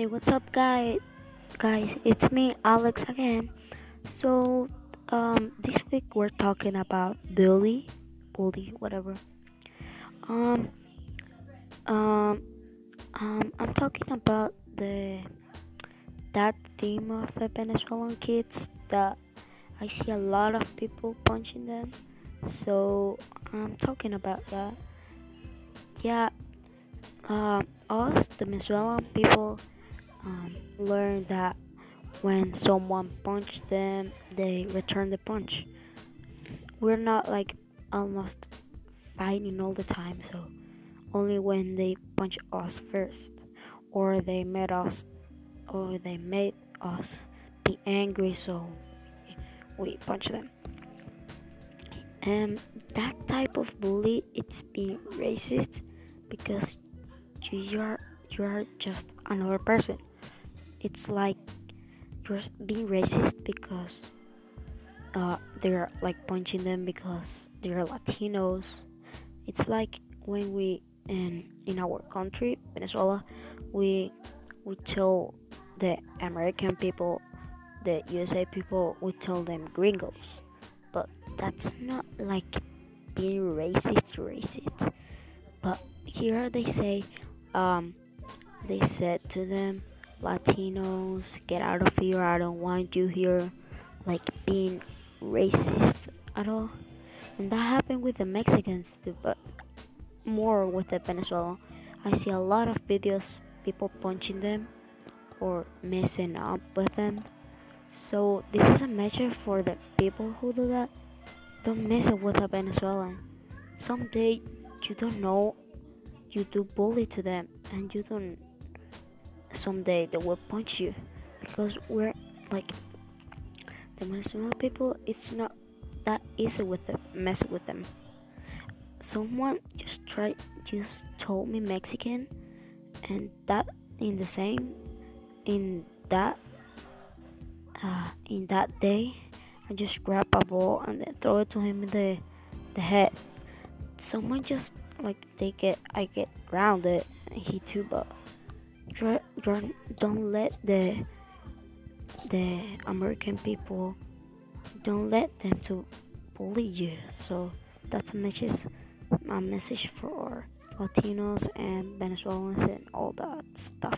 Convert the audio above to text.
Hey, what's up, guys? Guys, it's me, Alex again. So, um, this week we're talking about bully, bully, whatever. Um, um, um, I'm talking about the that theme of the Venezuelan kids that I see a lot of people punching them. So I'm talking about that. Yeah, uh, us, the Venezuelan people, um, learn that when someone punches them, they return the punch. We're not like almost fighting all the time, so only when they punch us first, or they made us, or they made us be angry, so we punch them. And that type of bully, it's being racist because you are you are just another person. It's like being racist because uh, they're like punching them because they're Latinos. It's like when we in in our country, Venezuela, we we tell the American people, the USA people, we tell them gringos, but that's not like being racist, racist. But here they say, um, they said to them, Latinos, get out of here. I don't want you here, like being racist at all. And that happened with the Mexicans too, but more with the Venezuelan. I see a lot of videos, people punching them or messing up with them. So this is a message for the people who do that. Don't mess up with a Venezuelan. Someday you don't know you do bully to them and you don't someday they will punch you. Because we're like the Venezuelan people it's not that easy with them mess with them. Someone just tried just told me Mexican and that in the same in that uh, in that day I just grab a ball and then throw it to him in the the head. Someone just like they get I get grounded he too but try, try, don't let the the American people don't let them to bully you. So that's a message a message for Latinos and Venezuelans and all that stuff